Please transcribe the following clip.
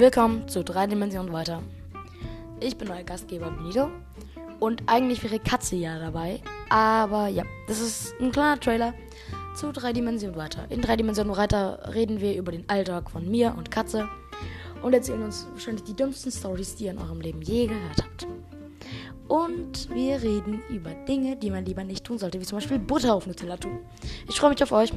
Willkommen zu 3 Dimensionen weiter. Ich bin euer Gastgeber Benito und eigentlich wäre Katze ja dabei, aber ja, das ist ein kleiner Trailer zu 3 Dimensionen weiter. In 3 Dimensionen weiter reden wir über den Alltag von mir und Katze und erzählen uns wahrscheinlich die dümmsten Stories, die ihr in eurem Leben je gehört habt. Und wir reden über Dinge, die man lieber nicht tun sollte, wie zum Beispiel Butter auf Nutella tun. Ich freue mich auf euch.